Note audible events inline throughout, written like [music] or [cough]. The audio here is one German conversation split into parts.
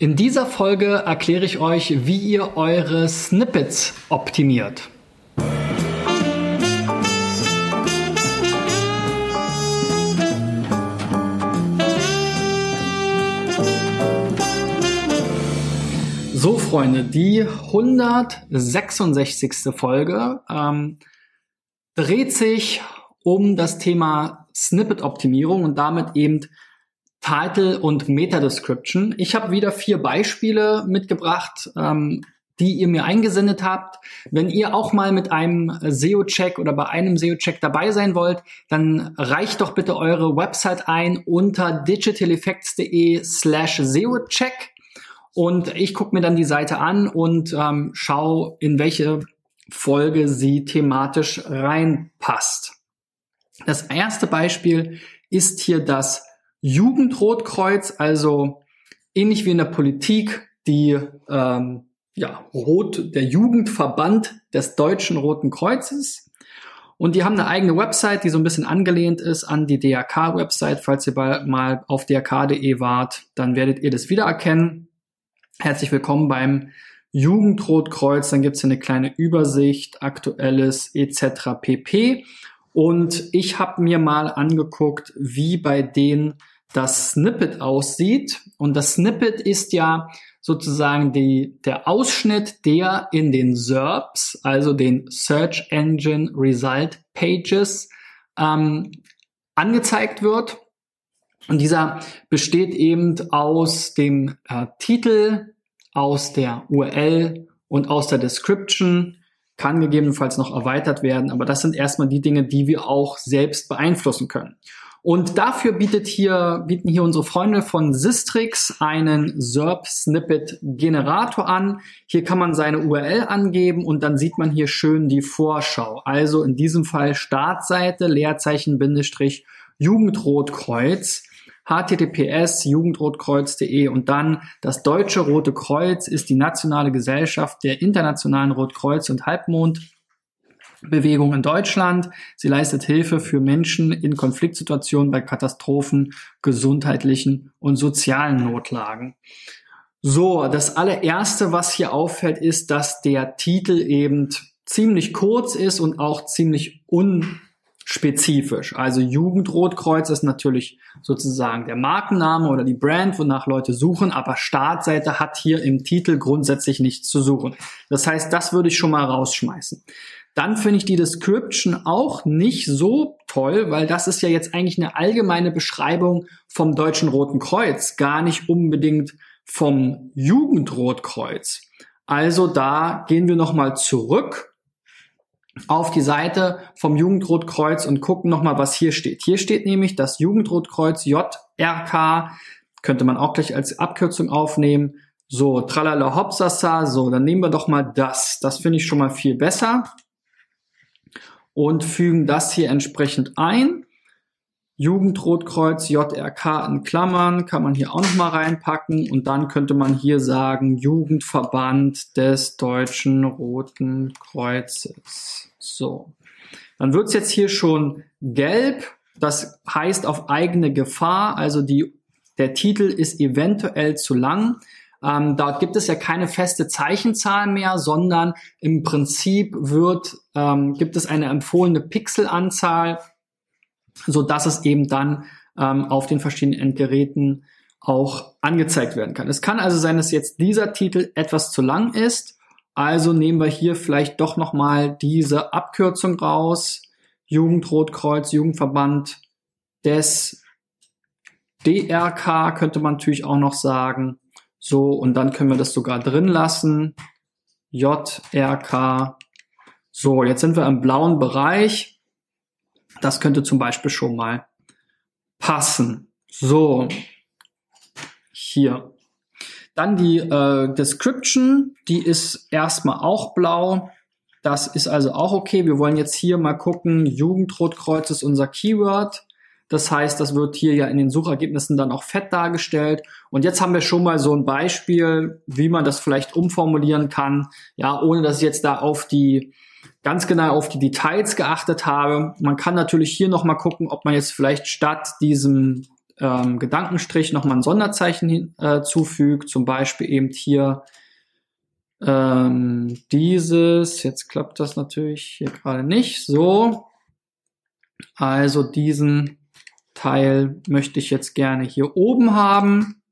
In dieser Folge erkläre ich euch, wie ihr eure Snippets optimiert. So, Freunde, die 166. Folge ähm, dreht sich um das Thema Snippet-Optimierung und damit eben Title und Meta-Description. Ich habe wieder vier Beispiele mitgebracht, ähm, die ihr mir eingesendet habt. Wenn ihr auch mal mit einem SEO-Check oder bei einem SEO-Check dabei sein wollt, dann reicht doch bitte eure Website ein unter digitaleffects.de slash SEO-Check und ich gucke mir dann die Seite an und ähm, schaue, in welche Folge sie thematisch reinpasst. Das erste Beispiel ist hier das Jugendrotkreuz, also ähnlich wie in der Politik, die ähm, ja, Rot, der Jugendverband des Deutschen Roten Kreuzes. Und die haben eine eigene Website, die so ein bisschen angelehnt ist an die DRK-Website. Falls ihr mal auf drk.de wart, dann werdet ihr das wiedererkennen. Herzlich willkommen beim Jugendrotkreuz. Dann gibt's hier eine kleine Übersicht, aktuelles etc. pp. Und ich habe mir mal angeguckt, wie bei denen das Snippet aussieht. Und das Snippet ist ja sozusagen die, der Ausschnitt, der in den SERPs, also den Search Engine Result Pages, ähm, angezeigt wird. Und dieser besteht eben aus dem äh, Titel, aus der URL und aus der Description kann gegebenenfalls noch erweitert werden, aber das sind erstmal die Dinge, die wir auch selbst beeinflussen können. Und dafür bietet hier, bieten hier unsere Freunde von Sistrix einen SERP-Snippet-Generator an. Hier kann man seine URL angeben und dann sieht man hier schön die Vorschau. Also in diesem Fall Startseite, Leerzeichen, Bindestrich, Jugendrotkreuz https jugendrotkreuz.de und dann das Deutsche Rote Kreuz ist die nationale Gesellschaft der internationalen Rotkreuz- und Halbmondbewegung in Deutschland. Sie leistet Hilfe für Menschen in Konfliktsituationen bei Katastrophen, gesundheitlichen und sozialen Notlagen. So, das allererste, was hier auffällt, ist, dass der Titel eben ziemlich kurz ist und auch ziemlich un spezifisch. Also Jugendrotkreuz ist natürlich sozusagen der Markenname oder die Brand, wonach Leute suchen, aber Startseite hat hier im Titel grundsätzlich nichts zu suchen. Das heißt, das würde ich schon mal rausschmeißen. Dann finde ich die Description auch nicht so toll, weil das ist ja jetzt eigentlich eine allgemeine Beschreibung vom Deutschen Roten Kreuz, gar nicht unbedingt vom Jugendrotkreuz. Also da gehen wir nochmal zurück auf die Seite vom Jugendrotkreuz und gucken nochmal, was hier steht. Hier steht nämlich das Jugendrotkreuz JRK, könnte man auch gleich als Abkürzung aufnehmen. So, tralala hopsasa, so, dann nehmen wir doch mal das. Das finde ich schon mal viel besser. Und fügen das hier entsprechend ein. Jugendrotkreuz JRK in Klammern kann man hier auch noch mal reinpacken und dann könnte man hier sagen Jugendverband des Deutschen Roten Kreuzes. So, dann wird's jetzt hier schon gelb. Das heißt auf eigene Gefahr, also die, der Titel ist eventuell zu lang. Ähm, dort gibt es ja keine feste Zeichenzahl mehr, sondern im Prinzip wird, ähm, gibt es eine empfohlene Pixelanzahl so dass es eben dann ähm, auf den verschiedenen Endgeräten auch angezeigt werden kann. Es kann also sein, dass jetzt dieser Titel etwas zu lang ist. Also nehmen wir hier vielleicht doch nochmal diese Abkürzung raus. Jugendrotkreuz, Jugendverband des DRK könnte man natürlich auch noch sagen. So, und dann können wir das sogar drin lassen. JRK. So, jetzt sind wir im blauen Bereich. Das könnte zum Beispiel schon mal passen. So, hier. Dann die äh, Description, die ist erstmal auch blau. Das ist also auch okay. Wir wollen jetzt hier mal gucken. Jugendrotkreuz ist unser Keyword. Das heißt, das wird hier ja in den Suchergebnissen dann auch fett dargestellt. Und jetzt haben wir schon mal so ein Beispiel, wie man das vielleicht umformulieren kann. Ja, ohne dass ich jetzt da auf die ganz genau auf die Details geachtet habe. Man kann natürlich hier nochmal gucken, ob man jetzt vielleicht statt diesem ähm, Gedankenstrich nochmal ein Sonderzeichen hinzufügt, äh, zum Beispiel eben hier ähm, dieses, jetzt klappt das natürlich hier gerade nicht, so, also diesen Teil möchte ich jetzt gerne hier oben haben.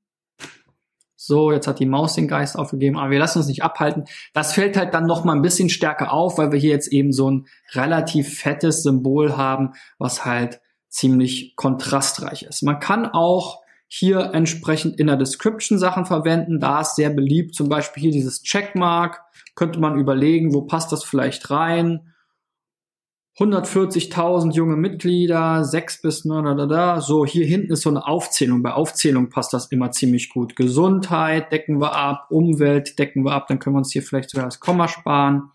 So, jetzt hat die Maus den Geist aufgegeben, aber wir lassen uns nicht abhalten. Das fällt halt dann noch mal ein bisschen stärker auf, weil wir hier jetzt eben so ein relativ fettes Symbol haben, was halt ziemlich kontrastreich ist. Man kann auch hier entsprechend in der Description Sachen verwenden. Da ist sehr beliebt, zum Beispiel hier dieses Checkmark. Könnte man überlegen, wo passt das vielleicht rein? 140.000 junge Mitglieder, 6 bis da, da, da. So, hier hinten ist so eine Aufzählung. Bei Aufzählung passt das immer ziemlich gut. Gesundheit decken wir ab, Umwelt decken wir ab, dann können wir uns hier vielleicht sogar das Komma sparen.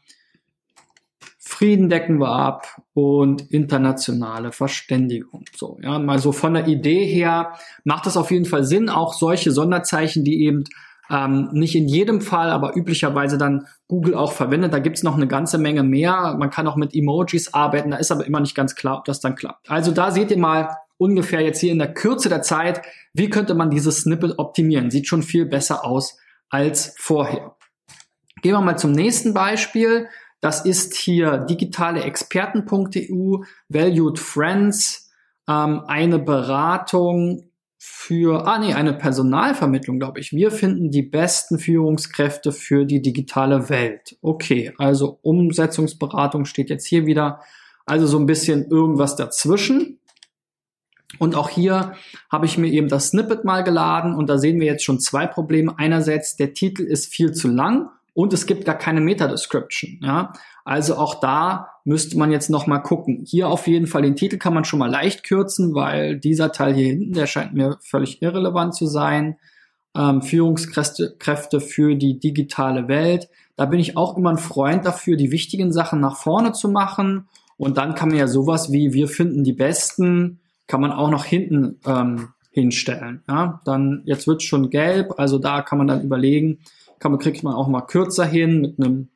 Frieden decken wir ab und internationale Verständigung. So, ja, mal so von der Idee her macht es auf jeden Fall Sinn, auch solche Sonderzeichen, die eben ähm, nicht in jedem Fall, aber üblicherweise dann Google auch verwendet. Da gibt's noch eine ganze Menge mehr. Man kann auch mit Emojis arbeiten, da ist aber immer nicht ganz klar, ob das dann klappt. Also da seht ihr mal ungefähr jetzt hier in der Kürze der Zeit, wie könnte man dieses Snippet optimieren. Sieht schon viel besser aus als vorher. Gehen wir mal zum nächsten Beispiel. Das ist hier digitaleexperten.eu, Valued Friends, ähm, eine Beratung für, ah nee, eine Personalvermittlung, glaube ich. Wir finden die besten Führungskräfte für die digitale Welt. Okay, also Umsetzungsberatung steht jetzt hier wieder. Also so ein bisschen irgendwas dazwischen. Und auch hier habe ich mir eben das Snippet mal geladen und da sehen wir jetzt schon zwei Probleme. Einerseits, der Titel ist viel zu lang und es gibt gar keine Meta-Description. Ja? Also auch da müsste man jetzt noch mal gucken. Hier auf jeden Fall den Titel kann man schon mal leicht kürzen, weil dieser Teil hier hinten, der scheint mir völlig irrelevant zu sein. Ähm, Führungskräfte Kräfte für die digitale Welt. Da bin ich auch immer ein Freund dafür, die wichtigen Sachen nach vorne zu machen. Und dann kann man ja sowas wie wir finden die Besten, kann man auch noch hinten ähm, hinstellen. Ja? Dann jetzt wird schon gelb, also da kann man dann überlegen, kann man, kriegt man auch mal kürzer hin mit einem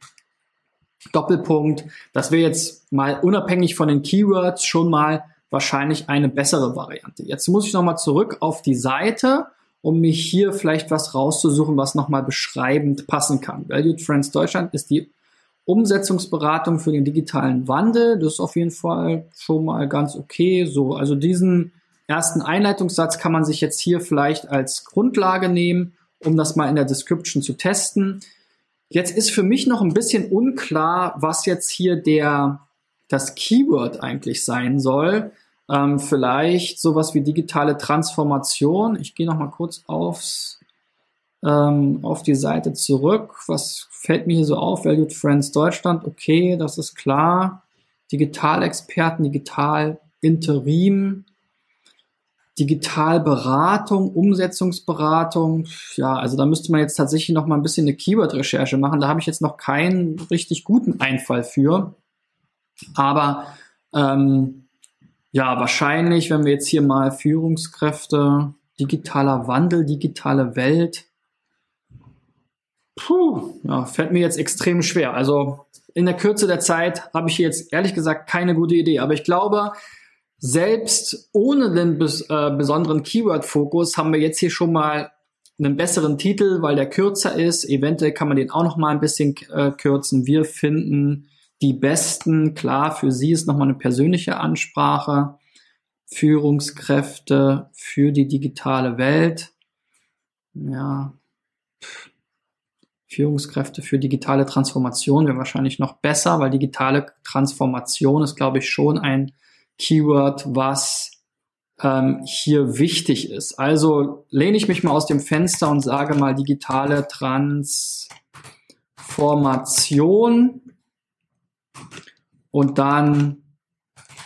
Doppelpunkt. Das wäre jetzt mal unabhängig von den Keywords schon mal wahrscheinlich eine bessere Variante. Jetzt muss ich nochmal zurück auf die Seite, um mich hier vielleicht was rauszusuchen, was nochmal beschreibend passen kann. Valued Friends Deutschland ist die Umsetzungsberatung für den digitalen Wandel. Das ist auf jeden Fall schon mal ganz okay. So, also diesen ersten Einleitungssatz kann man sich jetzt hier vielleicht als Grundlage nehmen um das mal in der Description zu testen. Jetzt ist für mich noch ein bisschen unklar, was jetzt hier der, das Keyword eigentlich sein soll. Ähm, vielleicht sowas wie digitale Transformation. Ich gehe noch mal kurz aufs, ähm, auf die Seite zurück. Was fällt mir hier so auf? Valued Friends Deutschland. Okay, das ist klar. Digitalexperten, Digital Interim. Digitalberatung, Umsetzungsberatung, ja, also da müsste man jetzt tatsächlich noch mal ein bisschen eine Keyword-Recherche machen. Da habe ich jetzt noch keinen richtig guten Einfall für. Aber ähm, ja, wahrscheinlich, wenn wir jetzt hier mal Führungskräfte, digitaler Wandel, digitale Welt, puh, ja, fällt mir jetzt extrem schwer. Also in der Kürze der Zeit habe ich jetzt ehrlich gesagt keine gute Idee. Aber ich glaube, selbst ohne den bes äh, besonderen Keyword-Fokus haben wir jetzt hier schon mal einen besseren Titel, weil der kürzer ist. Eventuell kann man den auch noch mal ein bisschen äh, kürzen. Wir finden die besten. Klar, für Sie ist noch mal eine persönliche Ansprache. Führungskräfte für die digitale Welt. Ja. Führungskräfte für digitale Transformation wäre wahrscheinlich noch besser, weil digitale Transformation ist, glaube ich, schon ein Keyword, was ähm, hier wichtig ist. Also lehne ich mich mal aus dem Fenster und sage mal digitale Transformation und dann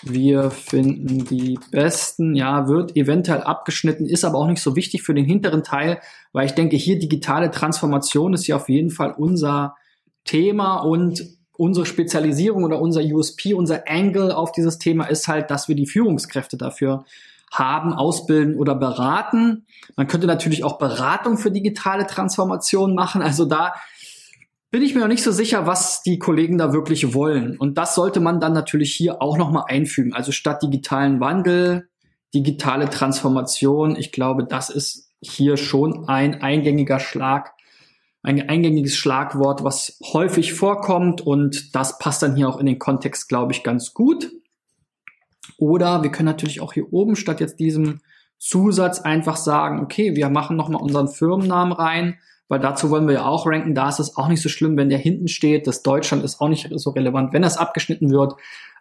wir finden die besten, ja, wird eventuell abgeschnitten, ist aber auch nicht so wichtig für den hinteren Teil, weil ich denke, hier digitale Transformation ist ja auf jeden Fall unser Thema und unsere Spezialisierung oder unser USP, unser Angle auf dieses Thema ist halt, dass wir die Führungskräfte dafür haben, ausbilden oder beraten. Man könnte natürlich auch Beratung für digitale Transformation machen. Also da bin ich mir noch nicht so sicher, was die Kollegen da wirklich wollen. Und das sollte man dann natürlich hier auch nochmal einfügen. Also statt digitalen Wandel digitale Transformation. Ich glaube, das ist hier schon ein eingängiger Schlag, ein eingängiges Schlagwort, was häufig vorkommt und das passt dann hier auch in den Kontext, glaube ich, ganz gut. Oder wir können natürlich auch hier oben statt jetzt diesem Zusatz einfach sagen, okay, wir machen nochmal unseren Firmennamen rein, weil dazu wollen wir ja auch ranken. Da ist es auch nicht so schlimm, wenn der hinten steht. Das Deutschland ist auch nicht so relevant. Wenn das abgeschnitten wird,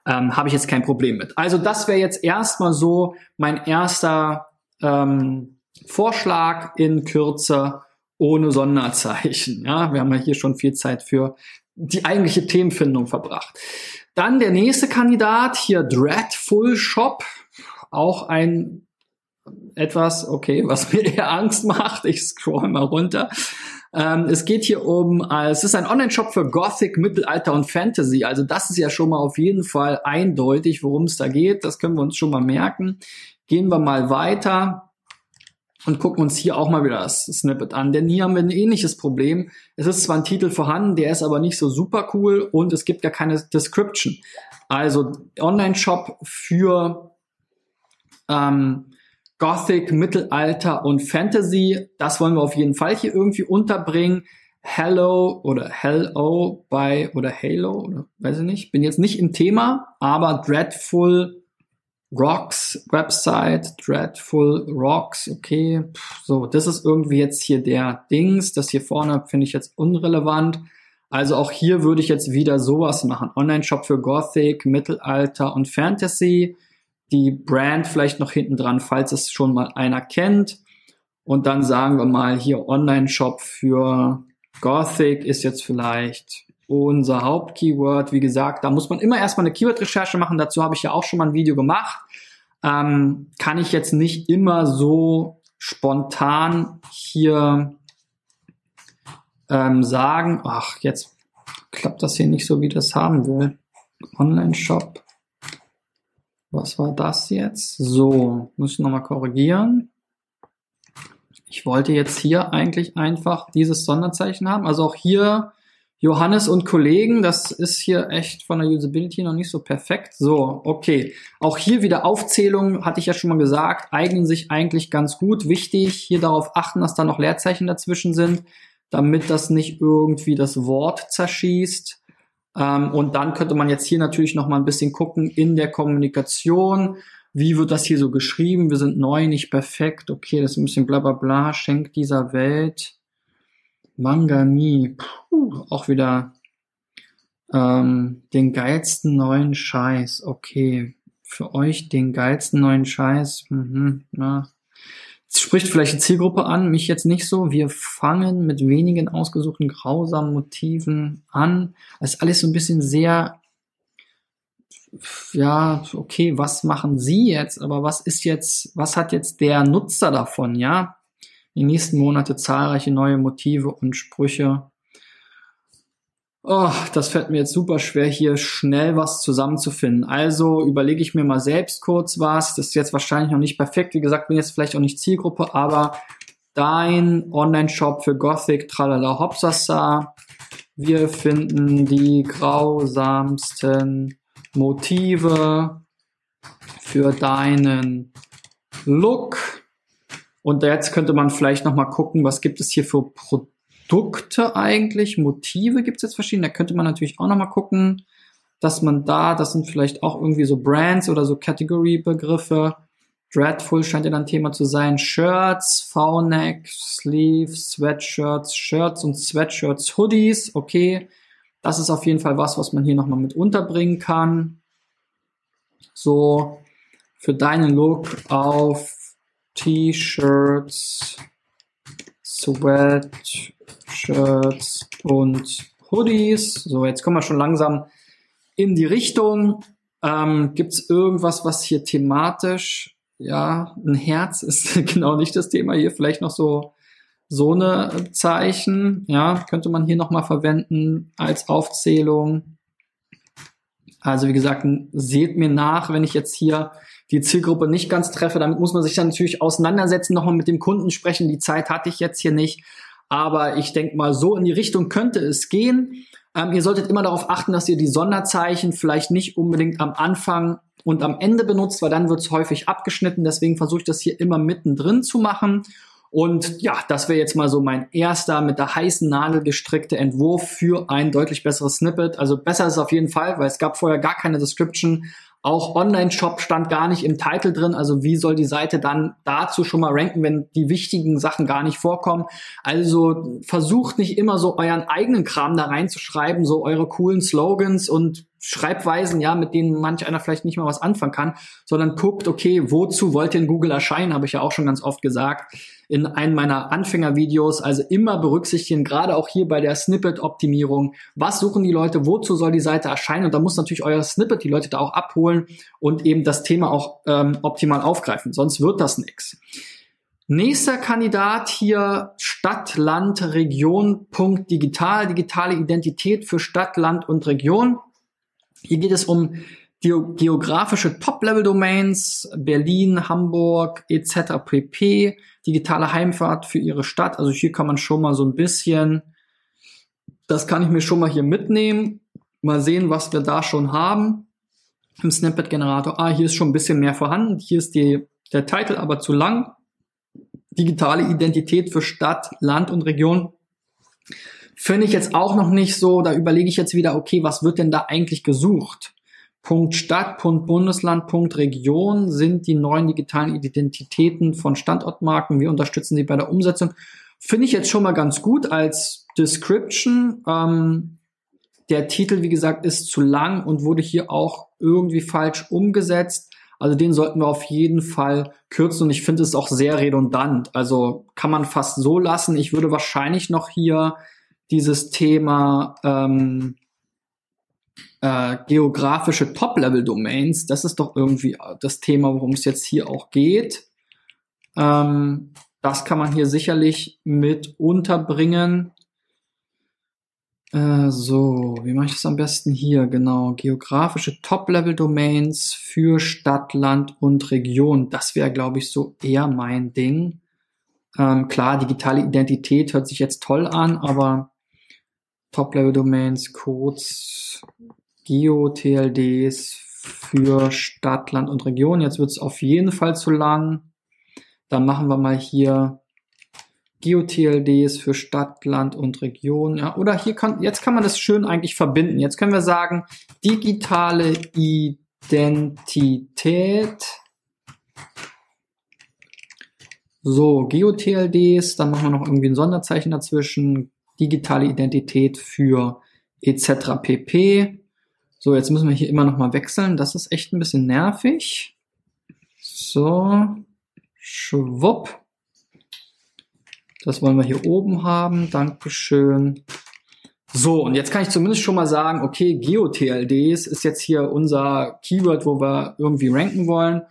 ähm, habe ich jetzt kein Problem mit. Also das wäre jetzt erstmal so mein erster ähm, Vorschlag in Kürze ohne Sonderzeichen. Ja, wir haben ja hier schon viel Zeit für die eigentliche Themenfindung verbracht. Dann der nächste Kandidat, hier Dreadful Shop. Auch ein etwas, okay, was mir eher Angst macht. Ich scroll mal runter. Ähm, es geht hier um, äh, es ist ein Online-Shop für Gothic, Mittelalter und Fantasy. Also das ist ja schon mal auf jeden Fall eindeutig, worum es da geht. Das können wir uns schon mal merken. Gehen wir mal weiter und gucken uns hier auch mal wieder das Snippet an. Denn hier haben wir ein ähnliches Problem. Es ist zwar ein Titel vorhanden, der ist aber nicht so super cool und es gibt ja keine Description. Also Online-Shop für ähm, Gothic, Mittelalter und Fantasy. Das wollen wir auf jeden Fall hier irgendwie unterbringen. Hello oder Hello bei oder Halo oder weiß ich nicht. Bin jetzt nicht im Thema, aber Dreadful Rocks Website, Dreadful Rocks, okay. So, das ist irgendwie jetzt hier der Dings. Das hier vorne finde ich jetzt unrelevant. Also auch hier würde ich jetzt wieder sowas machen. Online-Shop für Gothic, Mittelalter und Fantasy die Brand vielleicht noch hinten dran, falls es schon mal einer kennt. Und dann sagen wir mal hier Online-Shop für Gothic ist jetzt vielleicht unser Hauptkeyword. Wie gesagt, da muss man immer erstmal eine Keyword-Recherche machen. Dazu habe ich ja auch schon mal ein Video gemacht. Ähm, kann ich jetzt nicht immer so spontan hier ähm, sagen, ach, jetzt klappt das hier nicht so, wie das haben will. Online-Shop was war das jetzt? So, muss ich nochmal korrigieren. Ich wollte jetzt hier eigentlich einfach dieses Sonderzeichen haben. Also auch hier Johannes und Kollegen, das ist hier echt von der Usability noch nicht so perfekt. So, okay. Auch hier wieder Aufzählung, hatte ich ja schon mal gesagt, eignen sich eigentlich ganz gut. Wichtig, hier darauf achten, dass da noch Leerzeichen dazwischen sind, damit das nicht irgendwie das Wort zerschießt. Ähm, und dann könnte man jetzt hier natürlich noch mal ein bisschen gucken in der Kommunikation. Wie wird das hier so geschrieben? Wir sind neu, nicht perfekt. Okay, das ist ein bisschen bla bla bla. Schenkt dieser Welt. Mangami. Puh, auch wieder ähm, den geilsten neuen Scheiß. Okay. Für euch den geilsten neuen Scheiß. Mhm, na, spricht vielleicht die Zielgruppe an, mich jetzt nicht so. Wir fangen mit wenigen ausgesuchten grausamen Motiven an. Das ist alles so ein bisschen sehr, ja, okay, was machen Sie jetzt? Aber was ist jetzt, was hat jetzt der Nutzer davon, ja? Die nächsten Monate zahlreiche neue Motive und Sprüche Oh, das fällt mir jetzt super schwer, hier schnell was zusammenzufinden. Also überlege ich mir mal selbst kurz was. Das ist jetzt wahrscheinlich noch nicht perfekt. Wie gesagt, bin jetzt vielleicht auch nicht Zielgruppe, aber dein Online-Shop für Gothic, tralala, hopsasa. Wir finden die grausamsten Motive für deinen Look. Und jetzt könnte man vielleicht noch mal gucken, was gibt es hier für Produkte Produkte eigentlich, Motive gibt es jetzt verschiedene. Da könnte man natürlich auch nochmal gucken, dass man da, das sind vielleicht auch irgendwie so Brands oder so Category-Begriffe. Dreadful scheint ja dann Thema zu sein. Shirts, V-Neck, Sleeves, Sweatshirts, Shirts und Sweatshirts, Hoodies. Okay, das ist auf jeden Fall was, was man hier nochmal mit unterbringen kann. So, für deinen Look auf T-Shirts, Sweat, Shirts und Hoodies. So, jetzt kommen wir schon langsam in die Richtung. Ähm, Gibt es irgendwas, was hier thematisch, ja, ein Herz ist [laughs] genau nicht das Thema hier. Vielleicht noch so so eine Zeichen, ja, könnte man hier nochmal verwenden als Aufzählung. Also wie gesagt, seht mir nach, wenn ich jetzt hier die Zielgruppe nicht ganz treffe. Damit muss man sich dann natürlich auseinandersetzen, nochmal mit dem Kunden sprechen. Die Zeit hatte ich jetzt hier nicht. Aber ich denke mal, so in die Richtung könnte es gehen. Ähm, ihr solltet immer darauf achten, dass ihr die Sonderzeichen vielleicht nicht unbedingt am Anfang und am Ende benutzt, weil dann wird es häufig abgeschnitten. Deswegen versuche ich das hier immer mittendrin zu machen. Und ja, das wäre jetzt mal so mein erster mit der heißen Nadel gestrickte Entwurf für ein deutlich besseres Snippet. Also besser ist es auf jeden Fall, weil es gab vorher gar keine Description. Auch Online-Shop stand gar nicht im Titel drin. Also wie soll die Seite dann dazu schon mal ranken, wenn die wichtigen Sachen gar nicht vorkommen? Also versucht nicht immer so euren eigenen Kram da reinzuschreiben, so eure coolen Slogans und Schreibweisen, ja, mit denen manch einer vielleicht nicht mal was anfangen kann, sondern guckt, okay, wozu wollt ihr in Google erscheinen, habe ich ja auch schon ganz oft gesagt in einem meiner Anfängervideos. Also immer berücksichtigen, gerade auch hier bei der Snippet-Optimierung, was suchen die Leute, wozu soll die Seite erscheinen und da muss natürlich euer Snippet die Leute da auch abholen und eben das Thema auch ähm, optimal aufgreifen, sonst wird das nichts. Nächster Kandidat hier Stadt, Land, Region, Punkt digital, digitale Identität für Stadt, Land und Region. Hier geht es um geografische Top-Level-Domains, Berlin, Hamburg etc. pp. Digitale Heimfahrt für ihre Stadt. Also hier kann man schon mal so ein bisschen, das kann ich mir schon mal hier mitnehmen. Mal sehen, was wir da schon haben im Snippet-Generator. Ah, hier ist schon ein bisschen mehr vorhanden. Hier ist die, der Titel aber zu lang. Digitale Identität für Stadt, Land und Region. Finde ich jetzt auch noch nicht so. Da überlege ich jetzt wieder, okay, was wird denn da eigentlich gesucht? Punkt Stadt, Punkt Bundesland, Punkt Region sind die neuen digitalen Identitäten von Standortmarken. Wir unterstützen sie bei der Umsetzung. Finde ich jetzt schon mal ganz gut als Description. Ähm, der Titel, wie gesagt, ist zu lang und wurde hier auch irgendwie falsch umgesetzt. Also den sollten wir auf jeden Fall kürzen und ich finde es auch sehr redundant. Also kann man fast so lassen. Ich würde wahrscheinlich noch hier dieses Thema ähm, äh, geografische Top-Level-Domains, das ist doch irgendwie das Thema, worum es jetzt hier auch geht. Ähm, das kann man hier sicherlich mit unterbringen. Äh, so, wie mache ich das am besten hier? Genau, geografische Top-Level-Domains für Stadt, Land und Region. Das wäre, glaube ich, so eher mein Ding. Ähm, klar, digitale Identität hört sich jetzt toll an, aber Top-Level-Domains, Codes, Geo-TLDs für Stadt, Land und Region. Jetzt wird es auf jeden Fall zu lang. Dann machen wir mal hier Geo-TLDs für Stadt, Land und Region. Ja, oder hier kann, jetzt kann man das schön eigentlich verbinden. Jetzt können wir sagen, digitale Identität. So, Geo-TLDs, dann machen wir noch irgendwie ein Sonderzeichen dazwischen digitale Identität für etc. pp. So, jetzt müssen wir hier immer noch mal wechseln. Das ist echt ein bisschen nervig. So, schwupp. Das wollen wir hier oben haben. Dankeschön. So, und jetzt kann ich zumindest schon mal sagen, okay, GeoTLDs ist jetzt hier unser Keyword, wo wir irgendwie ranken wollen.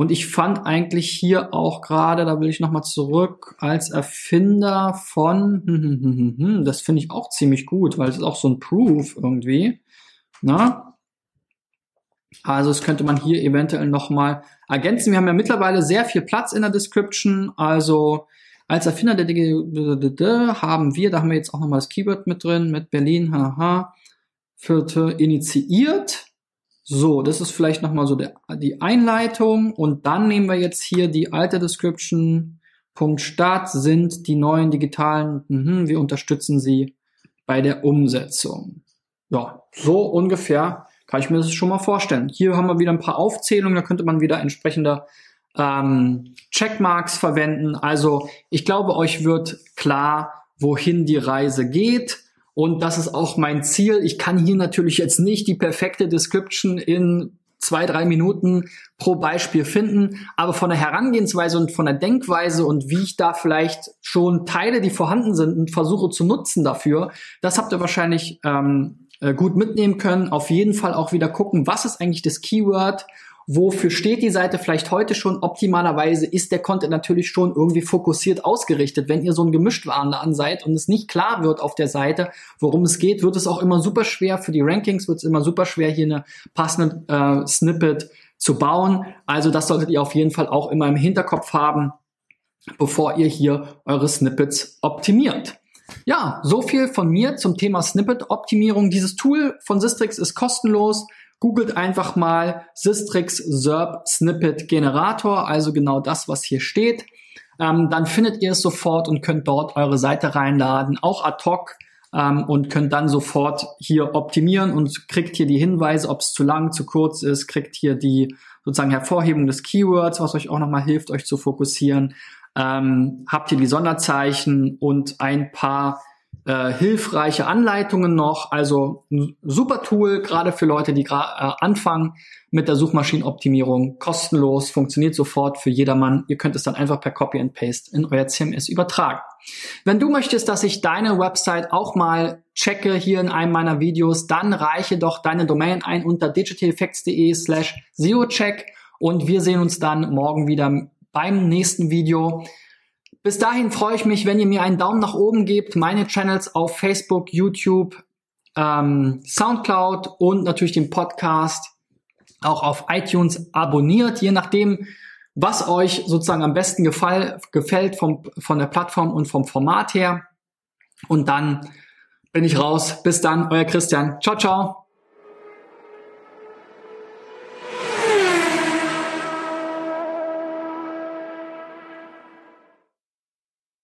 Und ich fand eigentlich hier auch gerade, da will ich nochmal zurück, als Erfinder von, hm, hm, hm, hm, hm, das finde ich auch ziemlich gut, weil es ist auch so ein Proof irgendwie. Na? Also das könnte man hier eventuell nochmal ergänzen. Wir haben ja mittlerweile sehr viel Platz in der Description. Also als Erfinder der DG haben wir, da haben wir jetzt auch nochmal das Keyword mit drin, mit Berlin, haha, vierte initiiert. So, das ist vielleicht nochmal so der, die Einleitung und dann nehmen wir jetzt hier die alte Description. Punkt Start sind die neuen digitalen, mh, wir unterstützen sie bei der Umsetzung. Ja, so ungefähr kann ich mir das schon mal vorstellen. Hier haben wir wieder ein paar Aufzählungen, da könnte man wieder entsprechende ähm, Checkmarks verwenden. Also ich glaube, euch wird klar, wohin die Reise geht. Und das ist auch mein Ziel. Ich kann hier natürlich jetzt nicht die perfekte Description in zwei, drei Minuten pro Beispiel finden, aber von der Herangehensweise und von der Denkweise und wie ich da vielleicht schon Teile, die vorhanden sind, und versuche zu nutzen dafür, das habt ihr wahrscheinlich ähm, äh, gut mitnehmen können. Auf jeden Fall auch wieder gucken, was ist eigentlich das Keyword Wofür steht die Seite vielleicht heute schon? Optimalerweise ist der Content natürlich schon irgendwie fokussiert ausgerichtet. Wenn ihr so ein Gemischtwarenladen seid und es nicht klar wird auf der Seite, worum es geht, wird es auch immer super schwer für die Rankings, wird es immer super schwer, hier eine passende äh, Snippet zu bauen. Also das solltet ihr auf jeden Fall auch immer im Hinterkopf haben, bevor ihr hier eure Snippets optimiert. Ja, so viel von mir zum Thema Snippet-Optimierung. Dieses Tool von Sistrix ist kostenlos. Googelt einfach mal Sistrix SERP Snippet Generator, also genau das, was hier steht. Ähm, dann findet ihr es sofort und könnt dort eure Seite reinladen, auch ad hoc ähm, und könnt dann sofort hier optimieren und kriegt hier die Hinweise, ob es zu lang, zu kurz ist, kriegt hier die sozusagen Hervorhebung des Keywords, was euch auch nochmal hilft, euch zu fokussieren. Ähm, habt ihr die Sonderzeichen und ein paar äh, hilfreiche Anleitungen noch. Also ein super Tool, gerade für Leute, die äh, anfangen mit der Suchmaschinenoptimierung. Kostenlos, funktioniert sofort für jedermann. Ihr könnt es dann einfach per Copy and Paste in euer CMS übertragen. Wenn du möchtest, dass ich deine Website auch mal checke hier in einem meiner Videos, dann reiche doch deine Domain ein unter digitaleffects.de slash SEOcheck und wir sehen uns dann morgen wieder beim nächsten Video. Bis dahin freue ich mich, wenn ihr mir einen Daumen nach oben gebt, meine Channels auf Facebook, YouTube, ähm, Soundcloud und natürlich den Podcast auch auf iTunes abonniert, je nachdem, was euch sozusagen am besten gefall, gefällt vom, von der Plattform und vom Format her. Und dann bin ich raus. Bis dann, euer Christian. Ciao, ciao.